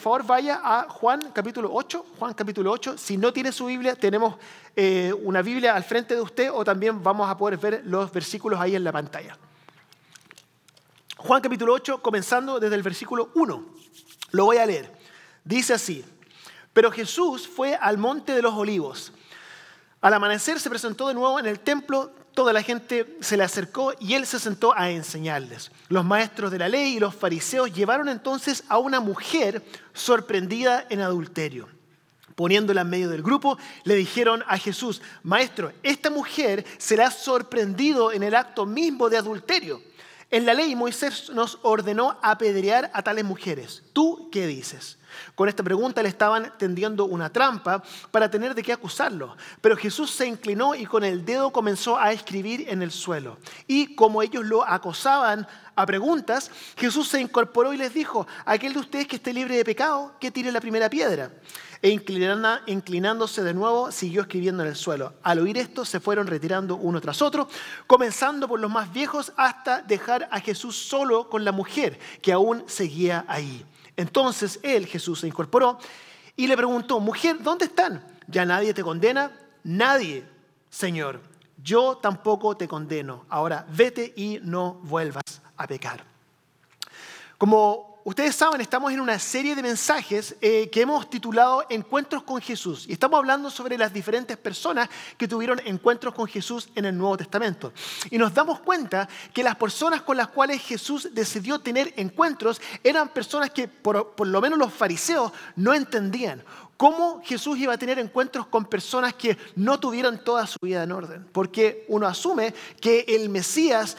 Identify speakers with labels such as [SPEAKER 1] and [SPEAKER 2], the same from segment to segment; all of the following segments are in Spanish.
[SPEAKER 1] favor vaya a Juan capítulo 8. Juan capítulo 8. Si no tiene su Biblia, tenemos eh, una Biblia al frente de usted o también vamos a poder ver los versículos ahí en la pantalla. Juan capítulo 8, comenzando desde el versículo 1. Lo voy a leer. Dice así, pero Jesús fue al monte de los olivos. Al amanecer se presentó de nuevo en el templo toda la gente se le acercó y él se sentó a enseñarles. Los maestros de la ley y los fariseos llevaron entonces a una mujer sorprendida en adulterio. Poniéndola en medio del grupo, le dijeron a Jesús, Maestro, esta mujer será sorprendido en el acto mismo de adulterio. En la ley Moisés nos ordenó apedrear a tales mujeres. ¿Tú qué dices? Con esta pregunta le estaban tendiendo una trampa para tener de qué acusarlo. Pero Jesús se inclinó y con el dedo comenzó a escribir en el suelo. Y como ellos lo acosaban a preguntas, Jesús se incorporó y les dijo, aquel de ustedes que esté libre de pecado, que tire la primera piedra. E inclinándose de nuevo, siguió escribiendo en el suelo. Al oír esto, se fueron retirando uno tras otro, comenzando por los más viejos hasta dejar a Jesús solo con la mujer, que aún seguía ahí. Entonces él, Jesús, se incorporó y le preguntó, mujer, ¿dónde están? ¿Ya nadie te condena? Nadie, Señor. Yo tampoco te condeno. Ahora vete y no vuelvas a pecar. Como ustedes saben, estamos en una serie de mensajes eh, que hemos titulado Encuentros con Jesús. Y estamos hablando sobre las diferentes personas que tuvieron encuentros con Jesús en el Nuevo Testamento. Y nos damos cuenta que las personas con las cuales Jesús decidió tener encuentros eran personas que por, por lo menos los fariseos no entendían. ¿Cómo Jesús iba a tener encuentros con personas que no tuvieran toda su vida en orden? Porque uno asume que el Mesías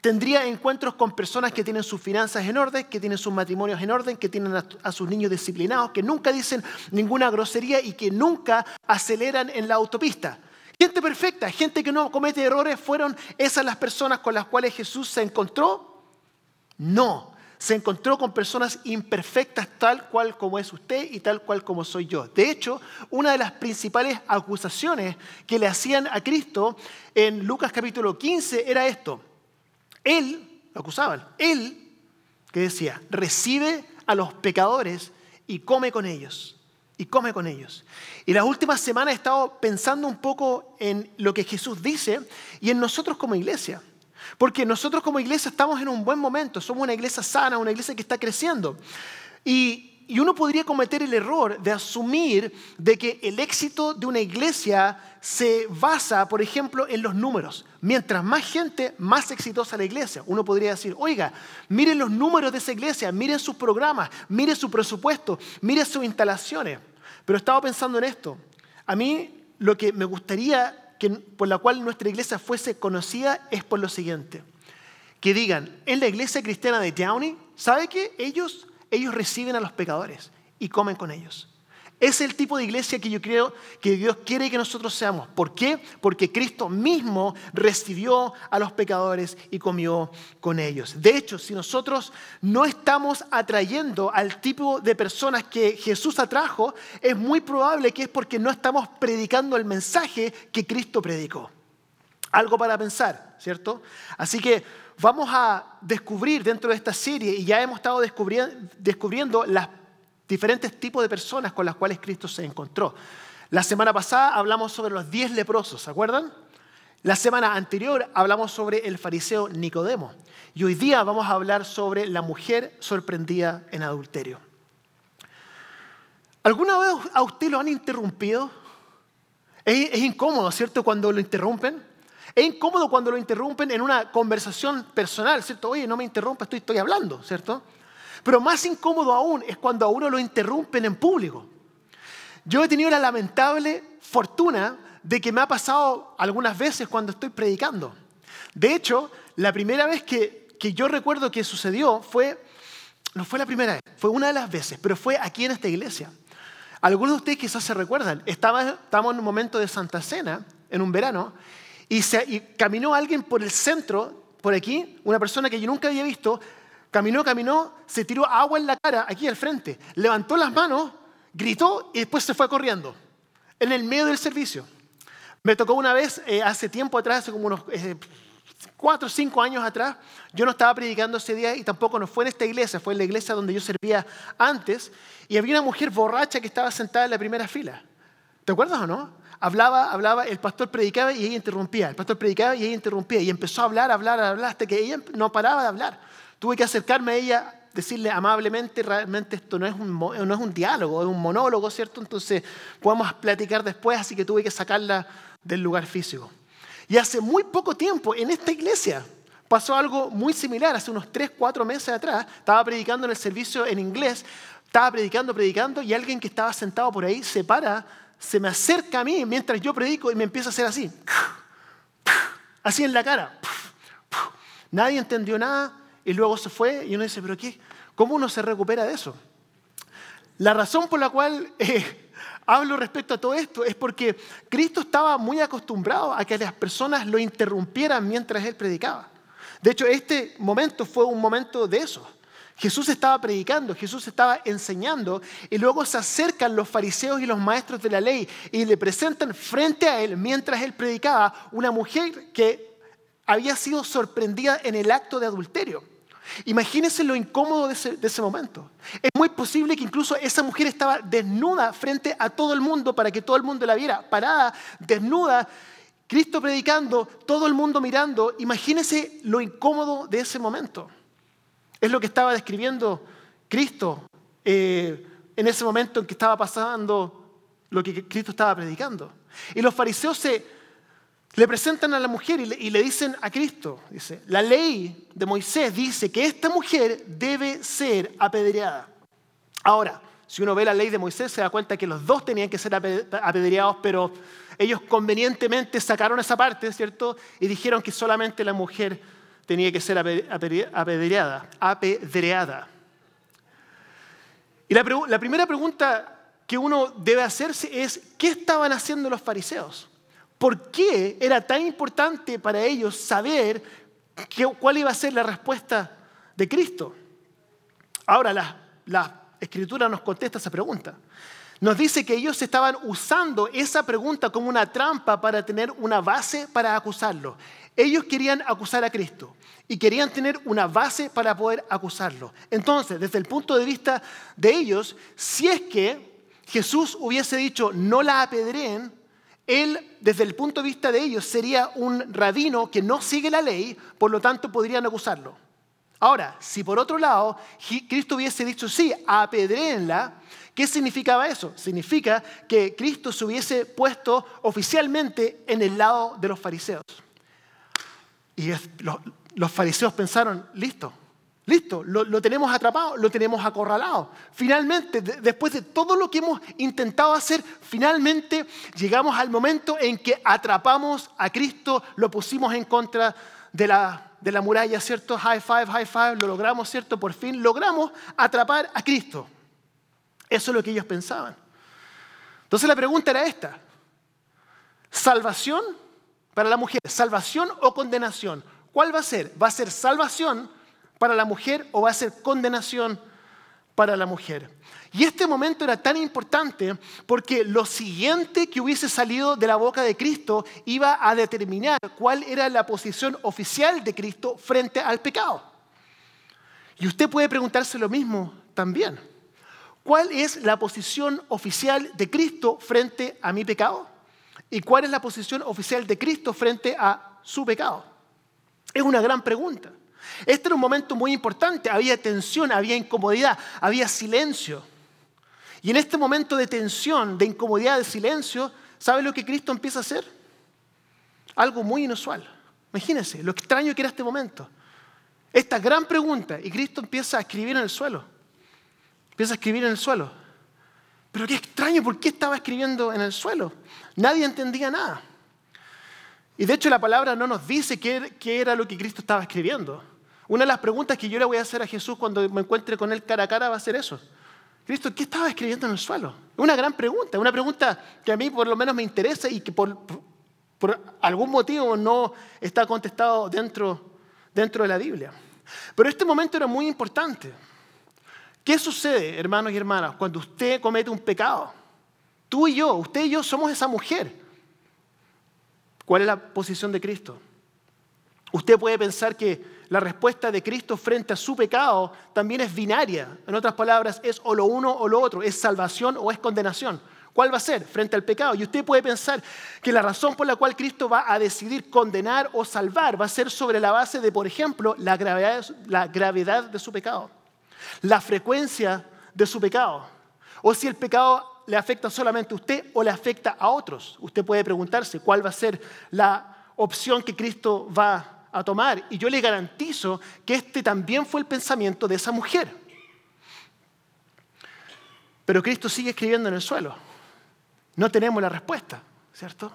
[SPEAKER 1] tendría encuentros con personas que tienen sus finanzas en orden, que tienen sus matrimonios en orden, que tienen a, sus niños disciplinados, que nunca dicen ninguna grosería y que nunca aceleran en la autopista. Gente perfecta, gente que no comete errores, ¿fueron esas las personas con las cuales Jesús se encontró? No, se encontró con personas imperfectas tal cual como es usted y tal cual como soy yo. De hecho, una de las principales acusaciones que le hacían a Cristo en Lucas capítulo 15 era esto él, lo acusaban, él, que decía, recibe a los pecadores y come con ellos. Y come con ellos. Y las últimas semanas he estado pensando un poco en lo que Jesús dice y en nosotros como iglesia. Porque nosotros como iglesia estamos en un buen momento, somos una iglesia sana, una iglesia que está creciendo. Y y uno podría cometer el error de asumir de que el éxito de una iglesia se basa, por ejemplo, en los números. Mientras más gente, más exitosa la iglesia. Uno podría decir, oiga, miren los números de esa iglesia, miren sus programas, miren su presupuesto, miren sus instalaciones. Pero estaba pensando en esto. A mí lo que me gustaría que, por la cual nuestra iglesia fuese conocida es por lo siguiente. Que digan, en la iglesia cristiana de Downey, ¿sabe qué? Ellos ellos reciben a los pecadores y comen con ellos. Es el tipo de iglesia que yo creo que Dios quiere que nosotros seamos. ¿Por qué? Porque Cristo mismo recibió a los pecadores y comió con ellos. De hecho, si nosotros no estamos atrayendo al tipo de personas que Jesús atrajo, es muy probable que es porque no estamos predicando el mensaje que Cristo predicó. Algo para pensar, ¿cierto? Así que vamos a descubrir dentro de esta serie, y ya hemos estado descubriendo, los diferentes tipos de personas con las cuales Cristo se encontró. La semana pasada hablamos sobre los diez leprosos, ¿se acuerdan? La semana anterior hablamos sobre el fariseo Nicodemo. Y hoy día vamos a hablar sobre la mujer sorprendida en adulterio. ¿Alguna vez a usted lo han interrumpido? Es, es incómodo, ¿cierto? Cuando lo interrumpen. Es incómodo cuando lo interrumpen en una conversación personal, ¿cierto? Oye, no me interrumpa, estoy, estoy hablando, ¿cierto? Pero más incómodo aún es cuando a uno lo interrumpen en público. Yo he tenido la lamentable fortuna de que me ha pasado algunas veces cuando estoy predicando. De hecho, la primera vez que, que yo recuerdo que sucedió fue, no fue la primera vez, fue una de las veces, pero fue aquí en esta iglesia. Algunos de ustedes quizás se recuerdan, estábamos en un momento de Santa Cena, en un verano, y, caminó alguien por el centro, por aquí, una persona que yo nunca había visto, caminó, caminó, se tiró agua en la cara, aquí al frente, levantó las manos, gritó y después se fue corriendo, en el medio del servicio. Me tocó una vez, eh, hace tiempo atrás, hace como unos cuatro o cinco años atrás, yo no estaba predicando ese día y tampoco no fue en esta iglesia, fue en la iglesia donde yo servía antes, y había una mujer borracha que estaba sentada en la primera fila. ¿Te acuerdas o no? Hablaba, hablaba, el pastor predicaba y ella interrumpía, el pastor predicaba y ella interrumpía, y empezó a hablar, a hablar, hablar, hasta que ella no paraba de hablar. Tuve que acercarme a ella decirle amablemente, realmente esto no es, un, no es un diálogo, es un monólogo, ¿cierto? Entonces podemos platicar después, así que tuve que sacarla del lugar físico. Y hace muy poco tiempo en esta iglesia pasó algo muy similar, hace unos 3, 4 meses atrás, estaba predicando en el servicio en inglés, estaba predicando, predicando, y alguien que estaba sentado por ahí se para, se me acerca a mí mientras yo predico y me empieza a hacer así, así en la cara. Nadie entendió nada, y luego se fue y uno dice, pero ¿qué? ¿Cómo uno se recupera de eso? La razón por la cual eh, hablo respecto a todo esto es porque Cristo estaba muy acostumbrado a que las personas lo interrumpieran mientras él predicaba. De hecho, este momento fue un momento de eso. Jesús estaba predicando, Jesús estaba enseñando y luego se acercan los fariseos y los maestros de la ley y le presentan frente a él, mientras él predicaba, una mujer que había sido sorprendida en el acto de adulterio. Imagínense lo incómodo de ese, momento. Es muy posible que incluso esa mujer estaba desnuda frente a todo el mundo para que todo el mundo la viera, parada, desnuda, Cristo predicando, todo el mundo mirando. Imagínense lo incómodo de ese momento. Es lo que estaba describiendo Cristo eh, en ese momento en que estaba pasando lo que Cristo estaba predicando. Y los fariseos se le presentan a la mujer y le, dicen a Cristo, dice, la ley de Moisés dice que esta mujer debe ser apedreada. Ahora, si uno ve la ley de Moisés se da cuenta que los dos tenían que ser apedreados, pero ellos convenientemente sacaron esa parte, ¿cierto? Y dijeron que solamente la mujer tenía que ser apedreada, apedreada. Y la, la primera pregunta que uno debe hacerse es, ¿qué estaban haciendo los fariseos? ¿Por qué era tan importante para ellos saber cuál iba a ser la respuesta de Cristo? Ahora la, escritura nos contesta esa pregunta. Nos dice que ellos estaban usando esa pregunta como una trampa para tener una base para acusarlo. Ellos querían acusar a Cristo y querían tener una base para poder acusarlo. Entonces, desde el punto de vista de ellos, si es que Jesús hubiese dicho no la apedreen, él, desde el punto de vista de ellos, sería un rabino que no sigue la ley, por lo tanto podrían acusarlo. Ahora, si por otro lado Cristo hubiese dicho sí, apedréenla, ¿qué significaba eso? Significa que Cristo se hubiese puesto oficialmente en el lado de los fariseos. Y los fariseos pensaron, listo, Listo, lo, tenemos atrapado, lo tenemos acorralado. Finalmente, después de todo lo que hemos intentado hacer, finalmente llegamos al momento en que atrapamos a Cristo, lo pusimos en contra de la, de la muralla, ¿cierto? High five, high five, lo logramos, ¿cierto? Por fin logramos atrapar a Cristo. Eso es lo que ellos pensaban. Entonces la pregunta era esta. ¿Salvación para la mujer? ¿Salvación o condenación? ¿Cuál va a ser? ¿Va a ser salvación? Para la mujer o va a ser condenación para la mujer. Y este momento era tan importante porque lo siguiente que hubiese salido de la boca de Cristo iba a determinar cuál era la posición oficial de Cristo frente al pecado. Y usted puede preguntarse lo mismo también. ¿Cuál es la posición oficial de Cristo frente a mi pecado? ¿Y cuál es la posición oficial de Cristo frente a su pecado? Es una gran pregunta. Este era un momento muy importante, había tensión, había incomodidad, había silencio. Y en este momento de tensión, de incomodidad, de silencio, ¿sabe lo que Cristo empieza a hacer? Algo muy inusual. Imagínense lo extraño que era este momento. Esta gran pregunta, y Cristo empieza a escribir en el suelo. Empieza a escribir en el suelo. Pero qué extraño, ¿por qué estaba escribiendo en el suelo? Nadie entendía nada. Y de hecho la palabra no nos dice qué, era lo que Cristo estaba escribiendo. Una de las preguntas que yo le voy a hacer a Jesús cuando me encuentre con él cara a cara va a ser eso. Cristo, ¿qué estaba escribiendo en el suelo? Una gran pregunta, una pregunta que a mí por lo menos me interesa y que por, algún motivo no está contestado dentro, dentro de la Biblia. Pero este momento era muy importante. ¿Qué sucede, hermanos y hermanas, cuando usted comete un pecado? Tú y yo, usted y yo somos esa mujer ¿Cuál es la posición de Cristo? Usted puede pensar que la respuesta de Cristo frente a su pecado también es binaria. En otras palabras, es o lo uno o lo otro, es salvación o es condenación. ¿Cuál va a ser frente al pecado? Y usted puede pensar que la razón por la cual Cristo va a decidir condenar o salvar va a ser sobre la base de, por ejemplo, la gravedad, de su pecado, la frecuencia de su pecado, o si el pecado le afecta solamente a usted o le afecta a otros. Usted puede preguntarse cuál va a ser la opción que Cristo va a tomar. Y yo le garantizo que este también fue el pensamiento de esa mujer. Pero Cristo sigue escribiendo en el suelo. No tenemos la respuesta, ¿cierto?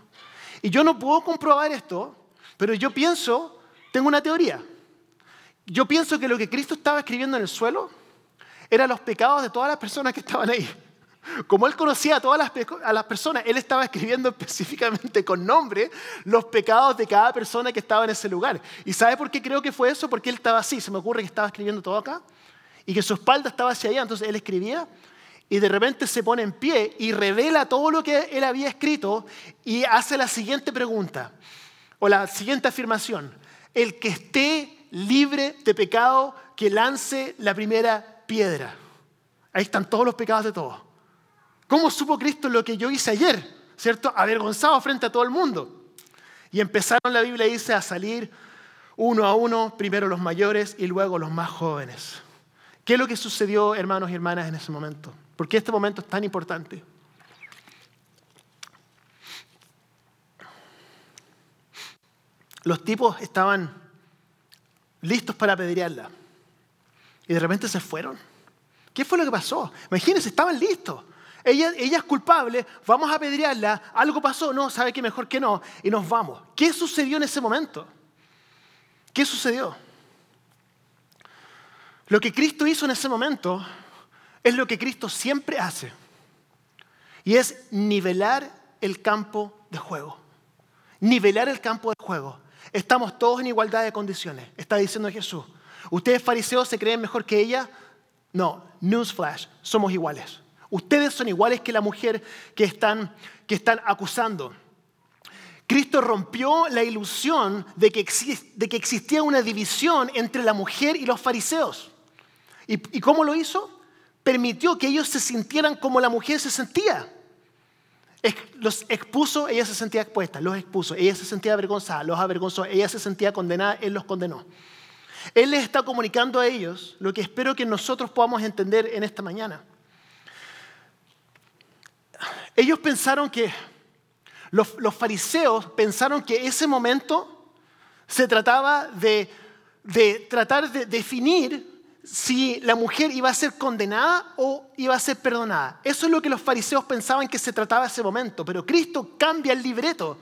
[SPEAKER 1] Y yo no puedo comprobar esto, pero yo pienso, tengo una teoría. Yo pienso que lo que Cristo estaba escribiendo en el suelo eran los pecados de todas las personas que estaban ahí. Como él conocía a todas las, personas, él estaba escribiendo específicamente con nombre los pecados de cada persona que estaba en ese lugar. ¿Y sabe por qué creo que fue eso? Porque él estaba así. Se me ocurre que estaba escribiendo todo acá y que su espalda estaba hacia allá. Entonces él escribía y de repente se pone en pie y revela todo lo que él había escrito y hace la siguiente pregunta o la siguiente afirmación. El que esté libre de pecado, que lance la primera piedra. Ahí están todos los pecados de todos. ¿Cómo supo Cristo lo que yo hice ayer? ¿Cierto? Avergonzado frente a todo el mundo. Y empezaron, la Biblia dice, a salir uno a uno, primero los mayores y luego los más jóvenes. ¿Qué es lo que sucedió, hermanos y hermanas, en ese momento? ¿Por qué este momento es tan importante? Los tipos estaban listos para apedrearla y de repente se fueron. ¿Qué fue lo que pasó? Imagínense, estaban listos. Ella, es culpable, vamos a apedrearla, algo pasó, no, sabe que mejor que no, y nos vamos. ¿Qué sucedió en ese momento? ¿Qué sucedió? Lo que Cristo hizo en ese momento es lo que Cristo siempre hace. Y es nivelar el campo de juego. Nivelar el campo de juego. Estamos todos en igualdad de condiciones, está diciendo Jesús. ¿Ustedes fariseos se creen mejor que ella? No, newsflash, somos iguales. Ustedes son iguales que la mujer que están, que están acusando. Cristo rompió la ilusión de que, de que, existía una división entre la mujer y los fariseos. ¿Y cómo lo hizo? permitió que ellos se sintieran como la mujer se sentía. Los expuso, ella se sentía expuesta, los expuso, ella se sentía avergonzada, los avergonzó, ella se sentía condenada, él los condenó. Él les está comunicando a ellos lo que espero que nosotros podamos entender en esta mañana. Ellos pensaron que, los, fariseos pensaron que ese momento se trataba de, de tratar de definir si la mujer iba a ser condenada o iba a ser perdonada. Eso es lo que los fariseos pensaban que se trataba ese momento, pero Cristo cambia el libreto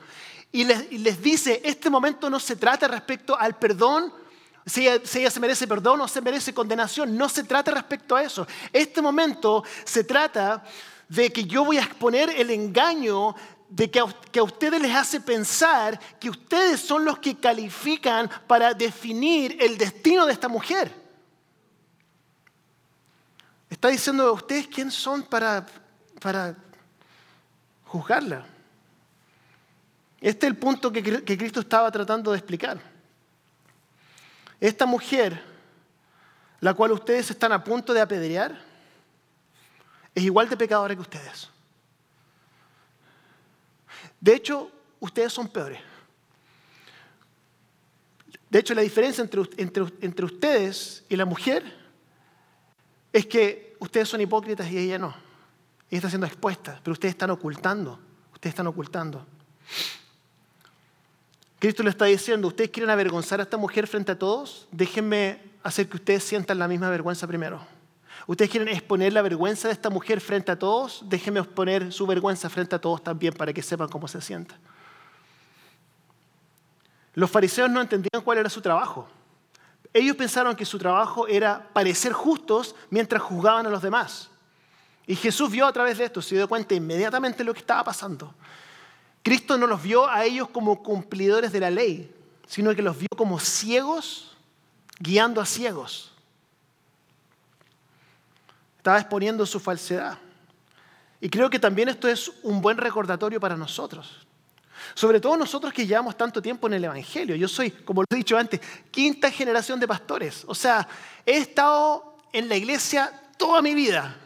[SPEAKER 1] y les, dice, este momento no se trata respecto al perdón, si ella, si ella, se merece perdón o se merece condenación, no se trata respecto a eso. Este momento se trata de que yo voy a exponer el engaño de que a ustedes les hace pensar que ustedes son los que califican para definir el destino de esta mujer. Está diciendo, ¿ustedes quién son para, para juzgarla? Este es el punto que Cristo estaba tratando de explicar. Esta mujer, la cual ustedes están a punto de apedrear, es igual de pecadora que ustedes. De hecho, ustedes son peores. De hecho, la diferencia entre, entre, ustedes y la mujer es que ustedes son hipócritas y ella no. Ella está siendo expuesta, pero ustedes están ocultando. Ustedes están ocultando. Cristo le está diciendo, ustedes quieren avergonzar a esta mujer frente a todos, déjenme hacer que ustedes sientan la misma vergüenza primero. Ustedes quieren exponer la vergüenza de esta mujer frente a todos, déjenme exponer su vergüenza frente a todos también para que sepan cómo se sienta. Los fariseos no entendían cuál era su trabajo. Ellos pensaron que su trabajo era parecer justos mientras juzgaban a los demás. Y Jesús vio a través de esto, se dio cuenta inmediatamente de lo que estaba pasando. Cristo no los vio a ellos como cumplidores de la ley, sino que los vio como ciegos guiando a ciegos. Estaba exponiendo su falsedad. Y creo que también esto es un buen recordatorio para nosotros. Sobre todo nosotros que llevamos tanto tiempo en el Evangelio. Yo soy, como lo he dicho antes, quinta generación de pastores. O sea, he estado en la iglesia toda mi vida.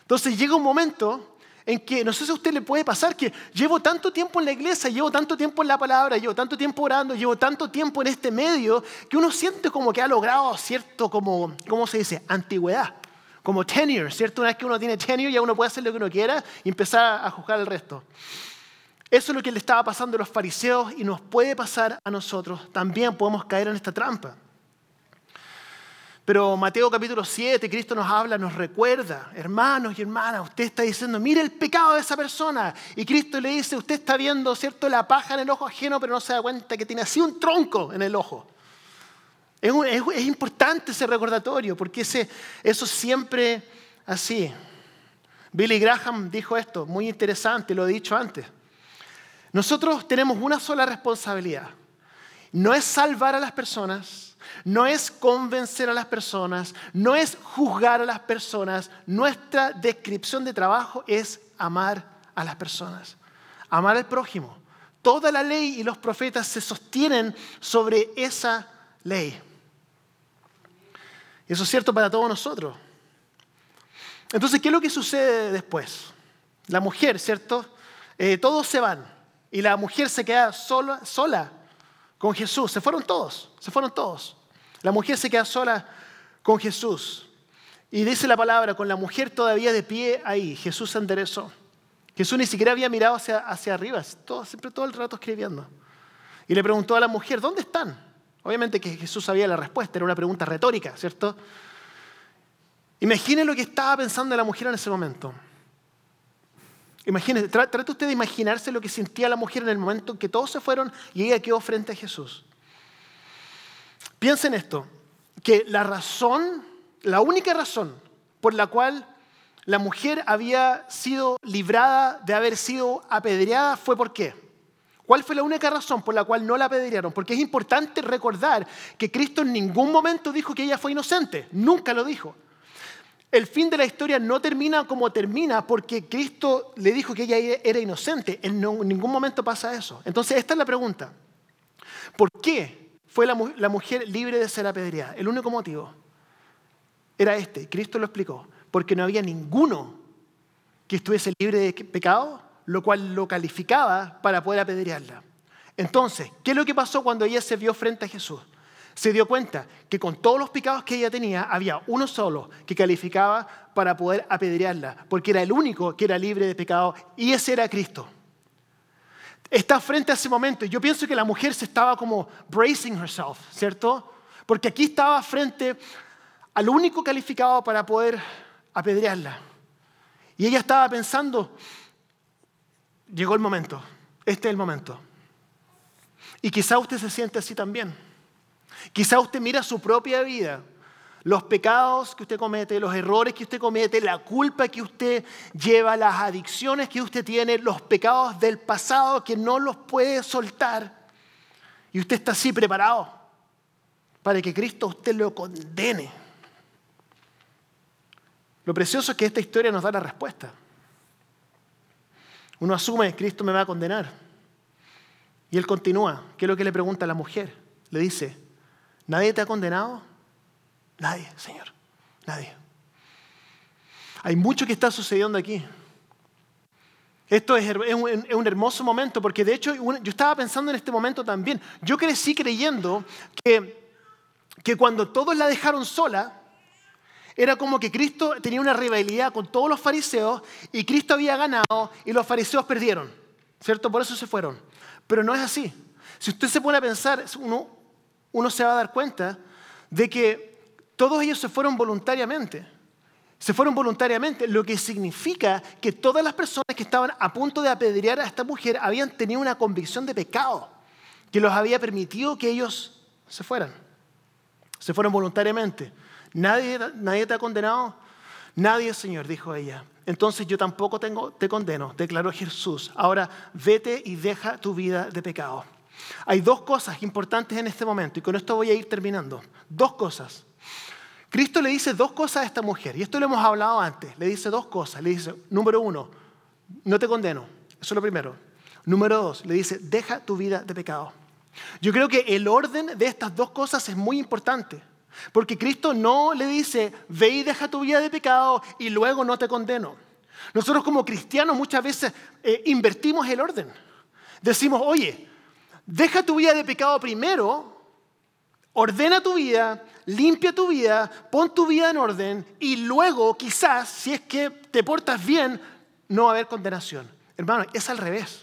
[SPEAKER 1] Entonces llega un momento en que, no sé si a usted le puede pasar, que llevo tanto tiempo en la iglesia, llevo tanto tiempo en la palabra, llevo tanto tiempo orando, llevo tanto tiempo en este medio, que uno siente como que ha logrado cierto, como, ¿cómo se dice? Antigüedad, como tenure, ¿cierto? Una vez que uno tiene tenure ya uno puede hacer lo que uno quiera y empezar a juzgar al resto. Eso es lo que le estaba pasando a los fariseos y nos puede pasar a nosotros. También podemos caer en esta trampa. Pero Mateo capítulo 7, Cristo nos habla, nos recuerda, hermanos y hermanas, usted está diciendo, mire el pecado de esa persona. Y Cristo le dice, usted está viendo, ¿cierto?, la paja en el ojo ajeno, pero no se da cuenta que tiene así un tronco en el ojo. Es, importante ese recordatorio, porque eso siempre así. Billy Graham dijo esto, muy interesante, lo he dicho antes. Nosotros tenemos una sola responsabilidad. No es salvar a las personas, no es convencer a las personas, no es juzgar a las personas. Nuestra descripción de trabajo es amar a las personas, amar al prójimo. Toda la ley y los profetas se sostienen sobre esa ley. Eso es cierto para todos nosotros. Entonces, ¿qué es lo que sucede después? La mujer, ¿cierto? Eh, todos se van y la mujer se queda sola, sola con Jesús. Se fueron todos, se fueron todos. La mujer se queda sola con Jesús. Y dice la palabra, con la mujer todavía de pie ahí, Jesús se enderezó. Jesús ni siquiera había mirado hacia, hacia arriba, todo, siempre todo el rato escribiendo. Y le preguntó a la mujer, ¿dónde están? Obviamente que Jesús sabía la respuesta, era una pregunta retórica, ¿cierto? Imagine lo que estaba pensando la mujer en ese momento. Imagínese, trate usted de imaginarse lo que sentía la mujer en el momento en que todos se fueron y ella quedó frente a Jesús. Piensen esto, que la razón, la única razón por la cual la mujer había sido librada de haber sido apedreada fue por qué. ¿Cuál fue la única razón por la cual no la apedrearon? Porque es importante recordar que Cristo en ningún momento dijo que ella fue inocente, nunca lo dijo. El fin de la historia no termina como termina porque Cristo le dijo que ella era inocente. En ningún momento pasa eso. Entonces, esta es la pregunta. ¿Por qué fue la, mujer libre de ser apedreada? El único motivo era este. Cristo lo explicó. Porque no había ninguno que estuviese libre de pecado, lo cual lo calificaba para poder apedrearla. Entonces, ¿qué es lo que pasó cuando ella se vio frente a Jesús? se dio cuenta que con todos los pecados que ella tenía, había uno solo que calificaba para poder apedrearla, porque era el único que era libre de pecado, y ese era Cristo. Está frente a ese momento, y yo pienso que la mujer se estaba como bracing herself, ¿cierto? Porque aquí estaba frente al único calificado para poder apedrearla. Y ella estaba pensando, llegó el momento, este es el momento. Y quizá usted se siente así también. Quizá usted mira su propia vida, los pecados que usted comete, los errores que usted comete, la culpa que usted lleva, las adicciones que usted tiene, los pecados del pasado que no los puede soltar. Y usted está así preparado para que Cristo usted lo condene. Lo precioso es que esta historia nos da la respuesta. Uno asume, Cristo me va a condenar. Y él continúa. ¿Qué es lo que le pregunta a la mujer? Le dice, ¿Nadie te ha condenado? Nadie, Señor. Nadie. Hay mucho que está sucediendo aquí. Esto es, un, hermoso momento porque de hecho yo estaba pensando en este momento también. Yo crecí creyendo que, que cuando todos la dejaron sola, era como que Cristo tenía una rivalidad con todos los fariseos y Cristo había ganado y los fariseos perdieron. ¿Cierto? Por eso se fueron. Pero no es así. Si usted se pone a pensar, uno, se va a dar cuenta de que todos ellos se fueron voluntariamente. Se fueron voluntariamente, lo que significa que todas las personas que estaban a punto de apedrear a esta mujer habían tenido una convicción de pecado que los había permitido que ellos se fueran. Se fueron voluntariamente. Nadie, nadie te ha condenado. Nadie, Señor, dijo ella. Entonces yo tampoco tengo, te condeno, declaró Jesús. Ahora vete y deja tu vida de pecado. Hay dos cosas importantes en este momento y con esto voy a ir terminando. Dos cosas. Cristo le dice dos cosas a esta mujer y esto lo hemos hablado antes. Le dice dos cosas. Le dice, número uno, no te condeno. Eso es lo primero. Número dos, le dice, deja tu vida de pecado. Yo creo que el orden de estas dos cosas es muy importante. Porque Cristo no le dice, ve y deja tu vida de pecado y luego no te condeno. Nosotros como cristianos muchas veces eh, invertimos el orden. Decimos, oye, deja tu vida de pecado primero, ordena tu vida, limpia tu vida, pon tu vida en orden y luego quizás, si es que te portas bien, no va a haber condenación. Hermano, es al revés.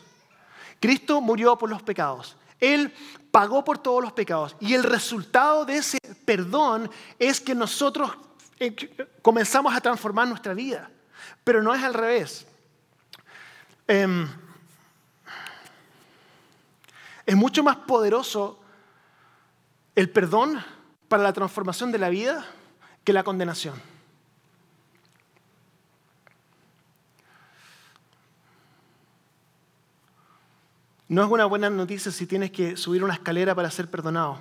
[SPEAKER 1] Cristo murió por los pecados. Él pagó por todos los pecados. Y el resultado de ese perdón es que nosotros eh, comenzamos a transformar nuestra vida. Pero no es al revés. Em, es mucho más poderoso el perdón para la transformación de la vida que la condenación. No es una buena noticia si tienes que subir una escalera para ser perdonado.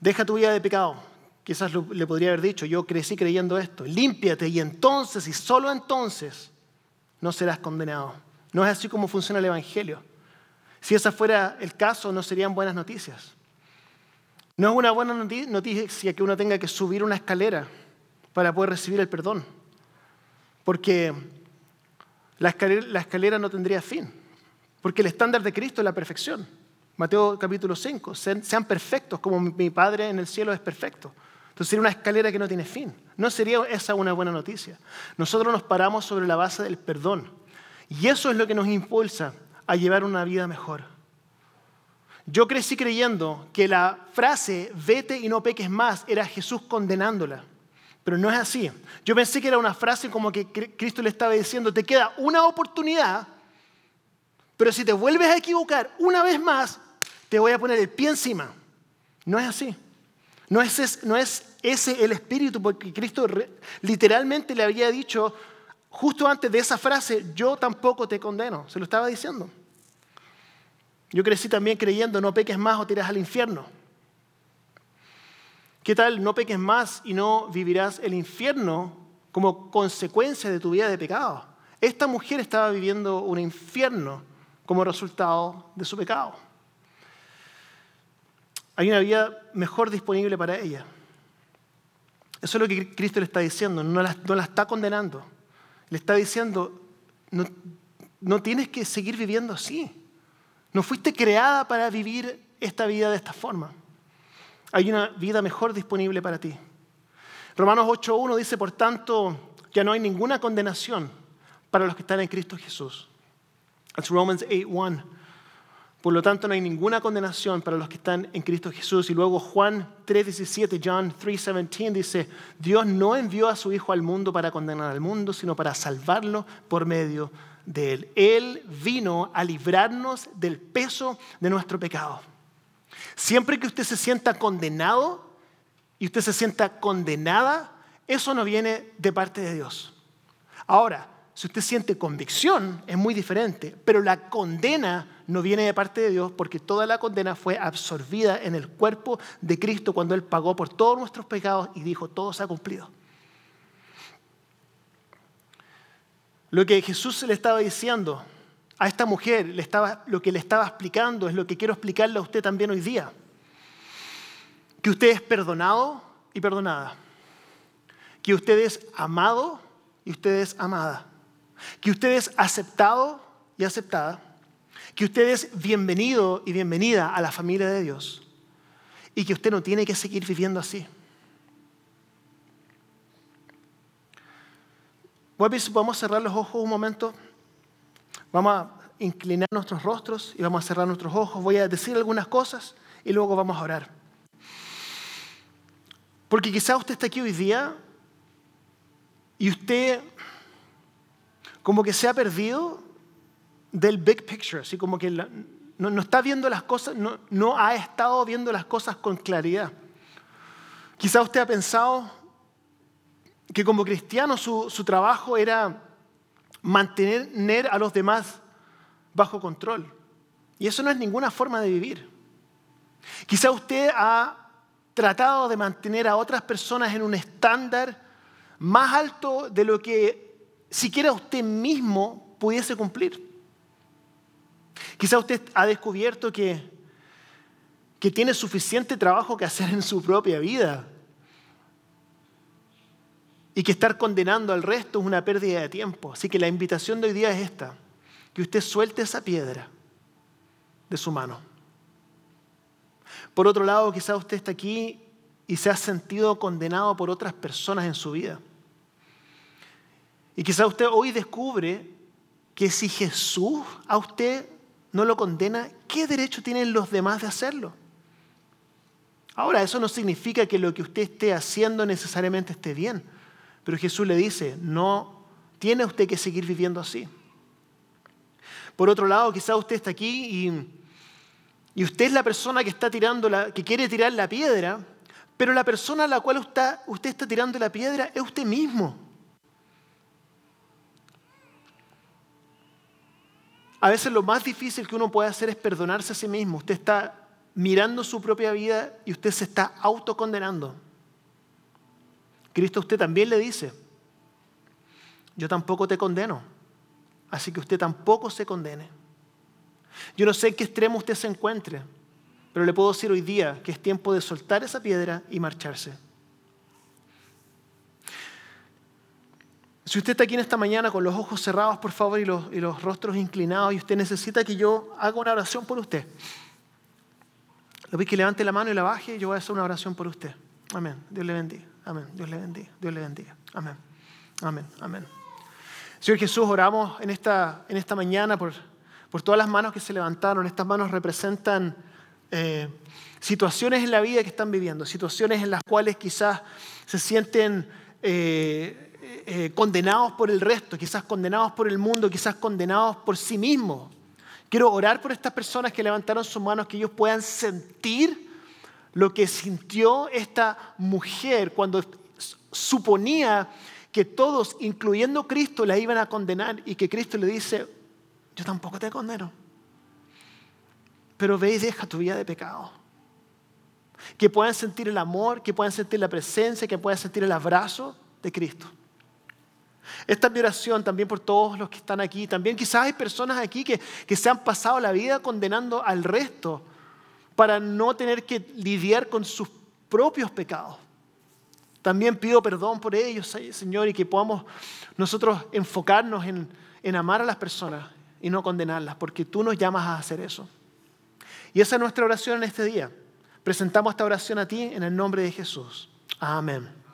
[SPEAKER 1] Deja tu vida de pecado. Quizás le podría haber dicho, yo crecí creyendo esto. Límpiate y entonces y solo entonces no serás condenado. No es así como funciona el Evangelio. Si ese fuera el caso, no serían buenas noticias. No es una buena noticia que uno tenga que subir una escalera para poder recibir el perdón. Porque la escalera no tendría fin. Porque el estándar de Cristo es la perfección. Mateo capítulo 5, sean perfectos como mi Padre en el cielo es perfecto. Entonces sería una escalera que no tiene fin. No sería esa una buena noticia. Nosotros nos paramos sobre la base del perdón. Y eso es lo que nos impulsa a llevar una vida mejor. Yo crecí creyendo que la frase vete y no peques más era Jesús condenándola. Pero no es así. Yo pensé que era una frase como que Cristo le estaba diciendo, te queda una oportunidad pero si te vuelves a equivocar una vez más, te voy a poner el pie encima. No es así. No es, no es ese el espíritu, porque Cristo literalmente le había dicho, justo antes de esa frase, yo tampoco te condeno. Se lo estaba diciendo. Yo crecí también creyendo, no peques más o tiras al infierno. ¿Qué tal? No peques más y no vivirás el infierno como consecuencia de tu vida de pecado. Esta mujer estaba viviendo un infierno como resultado de su pecado. Hay una vida mejor disponible para ella. Eso es lo que Cristo le está diciendo, no la, está condenando. Le está diciendo, no, no tienes que seguir viviendo así. No fuiste creada para vivir esta vida de esta forma. Hay una vida mejor disponible para ti. Romanos 8.1 dice, por tanto, ya no hay ninguna condenación para los que están en Cristo Jesús. Es Romans 8:1. Por lo tanto, no hay ninguna condenación para los que están en Cristo Jesús. Y luego Juan 3:17, John 3:17 dice, Dios no envió a su Hijo al mundo para condenar al mundo, sino para salvarlo por medio de él. Él vino a librarnos del peso de nuestro pecado. Siempre que usted se sienta condenado y usted se sienta condenada, eso no viene de parte de Dios. Ahora, si usted siente convicción, es muy diferente, pero la condena no viene de parte de Dios porque toda la condena fue absorbida en el cuerpo de Cristo cuando Él pagó por todos nuestros pecados y dijo, todo se ha cumplido. Lo que Jesús le estaba diciendo a esta mujer, le estaba, lo que le estaba explicando es lo que quiero explicarle a usted también hoy día. Que usted es perdonado y perdonada. Que usted es amado y usted es amada que usted es aceptado y aceptada, que usted es bienvenido y bienvenida a la familia de Dios y que usted no tiene que seguir viviendo así. Vamos a cerrar los ojos un momento. Vamos a inclinar nuestros rostros y vamos a cerrar nuestros ojos. Voy a decir algunas cosas y luego vamos a orar. Porque quizá usted está aquí hoy día y usted como que se ha perdido del big picture, así como que no, está viendo las cosas, no, no ha estado viendo las cosas con claridad. Quizá usted ha pensado que como cristiano su, su trabajo era mantener a los demás bajo control. Y eso no es ninguna forma de vivir. Quizá usted ha tratado de mantener a otras personas en un estándar más alto de lo que siquiera usted mismo pudiese cumplir. Quizá usted ha descubierto que, que tiene suficiente trabajo que hacer en su propia vida y que estar condenando al resto es una pérdida de tiempo. Así que la invitación de hoy día es esta, que usted suelte esa piedra de su mano. Por otro lado, quizá usted está aquí y se ha sentido condenado por otras personas en su vida. Y quizá usted hoy descubre que si Jesús a usted no lo condena, ¿qué derecho tienen los demás de hacerlo? Ahora, eso no significa que lo que usted esté haciendo necesariamente esté bien. Pero Jesús le dice, no tiene usted que seguir viviendo así. Por otro lado, quizá usted está aquí y, usted es la persona que está tirando la, que quiere tirar la piedra, pero la persona a la cual usted está tirando la piedra es usted mismo. A veces lo más difícil que uno puede hacer es perdonarse a sí mismo. Usted está mirando su propia vida y usted se está autocondenando. Cristo a usted también le dice, yo tampoco te condeno, así que usted tampoco se condene. Yo no sé en qué extremo usted se encuentre, pero le puedo decir hoy día que es tiempo de soltar esa piedra y marcharse. Si usted está aquí en esta mañana con los ojos cerrados, por favor, y los, rostros inclinados, y usted necesita que yo haga una oración por usted, voy que levante la mano y la baje, yo voy a hacer una oración por usted. Amén. Dios le bendiga. Amén. Dios le bendiga. Dios le bendiga. Amén. Amén. Amén. Señor Jesús, oramos en esta, en esta mañana por, por todas las manos que se levantaron. Estas manos representan eh, situaciones en la vida que están viviendo, situaciones en las cuales quizás se sienten eh, eh, condenados por el resto, quizás condenados por el mundo, quizás condenados por sí mismos. Quiero orar por estas personas que levantaron sus manos, que ellos puedan sentir lo que sintió esta mujer cuando suponía que todos, incluyendo Cristo, la iban a condenar y que Cristo le dice, yo tampoco te condeno, pero ve y deja tu vida de pecado. Que puedan sentir el amor, que puedan sentir la presencia, que puedan sentir el abrazo de Cristo. Esta es mi oración también por todos los que están aquí. También quizás hay personas aquí que, que se han pasado la vida condenando al resto para no tener que lidiar con sus propios pecados. También pido perdón por ellos, Señor, y que podamos nosotros enfocarnos en, en amar a las personas y no condenarlas, porque tú nos llamas a hacer eso. Y esa es nuestra oración en este día. Presentamos esta oración a ti en el nombre de Jesús. Amén.